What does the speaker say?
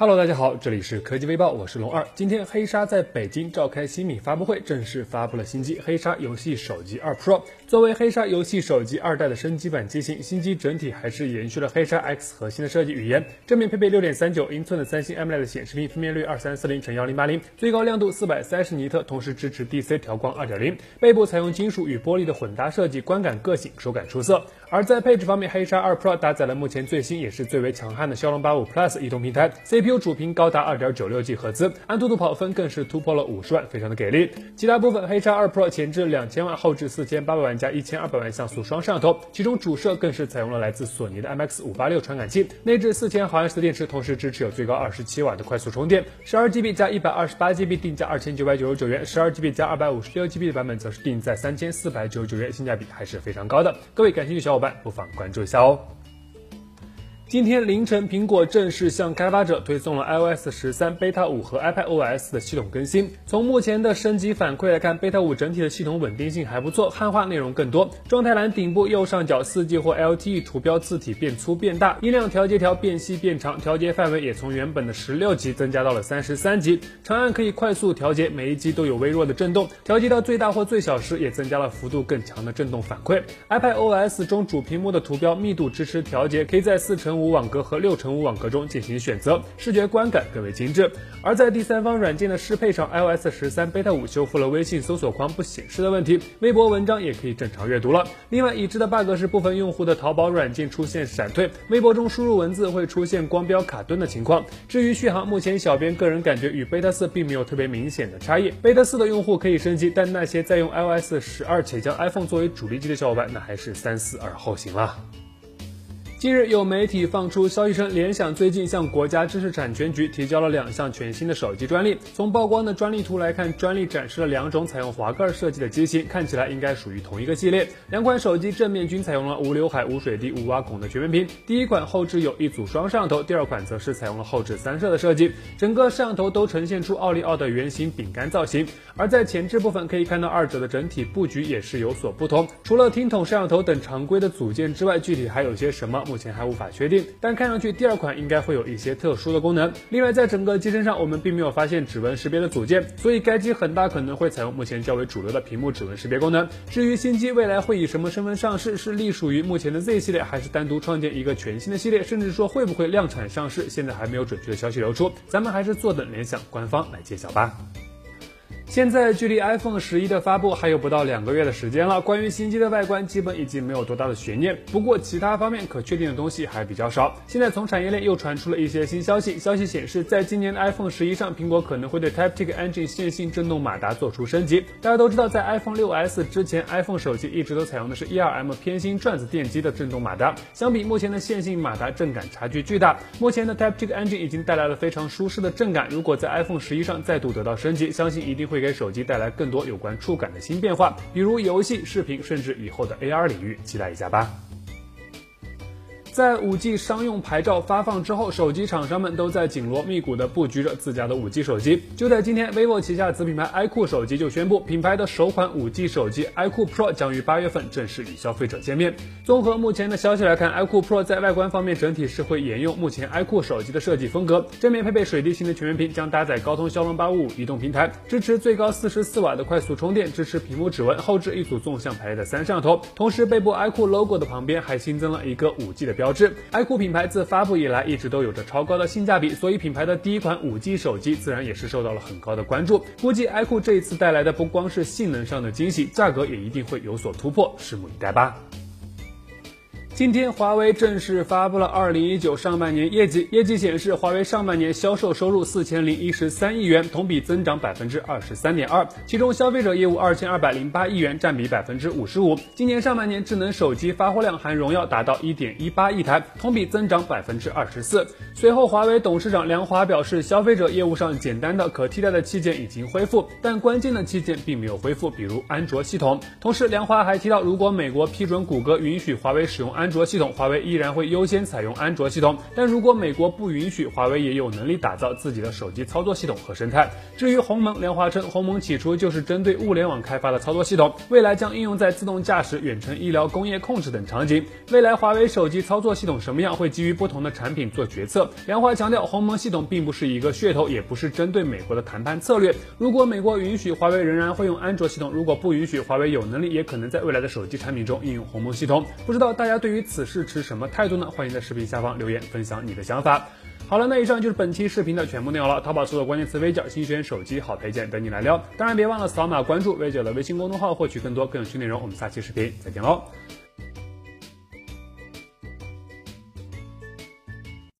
Hello，大家好，这里是科技微报，我是龙二。今天黑鲨在北京召开新品发布会，正式发布了新机黑鲨游戏手机二 Pro。作为黑鲨游戏手机二代的升级版机型，新机整体还是延续了黑鲨 X 核心的设计语言。正面配备六点三九英寸的三星 AMOLED 显示屏，分辨率二三四零乘幺零八零，最高亮度四百三十尼特，同时支持 DC 调光二点零。背部采用金属与玻璃的混搭设计，观感个性，手感出色。而在配置方面，黑鲨二 Pro 搭载了目前最新也是最为强悍的骁龙八五 Plus 移动平台，CP 主频高达二点九六 G 赫兹，安兔兔跑分更是突破了五十万，非常的给力。其他部分，黑鲨二 Pro 前置两千万，后置四千八百万加一千二百万像素双摄像头，其中主摄更是采用了来自索尼的 IMX 五八六传感器，内置四千毫安时的电池，同时支持有最高二十七瓦的快速充电。十二 GB 加一百二十八 GB 定价二千九百九十九元，十二 GB 加二百五十六 GB 的版本则是定在三千四百九十九元，性价比还是非常高的。各位感兴趣的小伙伴不妨关注。一下哦。今天凌晨，苹果正式向开发者推送了 iOS 十三 Beta 五和 iPadOS 的系统更新。从目前的升级反馈来看，Beta 五整体的系统稳定性还不错，汉化内容更多。状态栏顶部右上角四 G 或 LTE 图标字体变粗变大，音量调节条变细变长，调节范围也从原本的十六级增加到了三十三级。长按可以快速调节，每一级都有微弱的震动。调节到最大或最小时，也增加了幅度更强的震动反馈。iPadOS 中主屏幕的图标密度支持调节，可以在四乘五网格和六乘五网格中进行选择，视觉观感更为精致。而在第三方软件的适配上，iOS 十三 Beta 五修复了微信搜索框不显示的问题，微博文章也可以正常阅读了。另外，已知的 bug 是部分用户的淘宝软件出现闪退，微博中输入文字会出现光标卡顿的情况。至于续航，目前小编个人感觉与 Beta 四并没有特别明显的差异。Beta 四的用户可以升级，但那些在用 iOS 十二且将 iPhone 作为主力机的小伙伴，那还是三思而后行了。近日有媒体放出消息称，联想最近向国家知识产权局提交了两项全新的手机专利。从曝光的专利图来看，专利展示了两种采用滑盖设计的机型，看起来应该属于同一个系列。两款手机正面均采用了无刘海、无水滴、无挖孔的全面屏。第一款后置有一组双摄像头，第二款则是采用了后置三摄的设计。整个摄像头都呈现出奥利奥的圆形饼干造型。而在前置部分可以看到，二者的整体布局也是有所不同。除了听筒摄像头等常规的组件之外，具体还有些什么？目前还无法确定，但看上去第二款应该会有一些特殊的功能。另外，在整个机身上，我们并没有发现指纹识别的组件，所以该机很大可能会采用目前较为主流的屏幕指纹识别功能。至于新机未来会以什么身份上市，是隶属于目前的 Z 系列，还是单独创建一个全新的系列，甚至说会不会量产上市，现在还没有准确的消息流出，咱们还是坐等联想官方来揭晓吧。现在距离 iPhone 十一的发布还有不到两个月的时间了。关于新机的外观，基本已经没有多大的悬念。不过其他方面可确定的东西还比较少。现在从产业链又传出了一些新消息，消息显示，在今年的 iPhone 十一上，苹果可能会对 Taptic Engine 线性振动马达做出升级。大家都知道，在 iPhone 六 S 之前，iPhone 手机一直都采用的是 ERM 偏心转子电机的振动马达，相比目前的线性马达，震感差距巨大。目前的 Taptic Engine 已经带来了非常舒适的震感，如果在 iPhone 十一上再度得到升级，相信一定会。会给手机带来更多有关触感的新变化，比如游戏、视频，甚至以后的 AR 领域，期待一下吧。在五 G 商用牌照发放之后，手机厂商们都在紧锣密鼓地布局着自家的五 G 手机。就在今天，vivo 旗下子品牌 iQOO 手机就宣布，品牌的首款五 G 手机 iQOO Pro 将于八月份正式与消费者见面。综合目前的消息来看，iQOO Pro 在外观方面整体是会沿用目前 iQOO 手机的设计风格，正面配备水滴型的全面屏，将搭载高通骁龙八五五移动平台，支持最高四十四瓦的快速充电，支持屏幕指纹，后置一组纵向排列的三摄像头，同时背部 iQOO logo 的旁边还新增了一个五 G 的标志。iQOO 品牌自发布以来一直都有着超高的性价比，所以品牌的第一款五 G 手机自然也是受到了很高的关注。估计 iQOO 这一次带来的不光是性能上的惊喜，价格也一定会有所突破，拭目以待吧。今天，华为正式发布了二零一九上半年业绩。业绩显示，华为上半年销售收入四千零一十三亿元，同比增长百分之二十三点二。其中，消费者业务二千二百零八亿元，占比百分之五十五。今年上半年，智能手机发货量含荣耀达到一点一八亿台，同比增长百分之二十四。随后，华为董事长梁华表示，消费者业务上简单的可替代的器件已经恢复，但关键的器件并没有恢复，比如安卓系统。同时，梁华还提到，如果美国批准谷歌允许华为使用安安卓系统，华为依然会优先采用安卓系统。但如果美国不允许，华为也有能力打造自己的手机操作系统和生态。至于鸿蒙，梁华称鸿蒙起初就是针对物联网开发的操作系统，未来将应用在自动驾驶、远程医疗、工业控制等场景。未来华为手机操作系统什么样，会基于不同的产品做决策。梁华强调，鸿蒙系统并不是一个噱头，也不是针对美国的谈判策略。如果美国允许，华为仍然会用安卓系统；如果不允许，华为有能力也可能在未来的手机产品中应用鸿蒙系统。不知道大家对于对此事持什么态度呢？欢迎在视频下方留言分享你的想法。好了，那以上就是本期视频的全部内容了。淘宝搜索关键词“微角”，新选手机好配件等你来撩。当然别忘了扫码关注微角的微信公众号，获取更多更有趣内容。我们下期视频再见喽。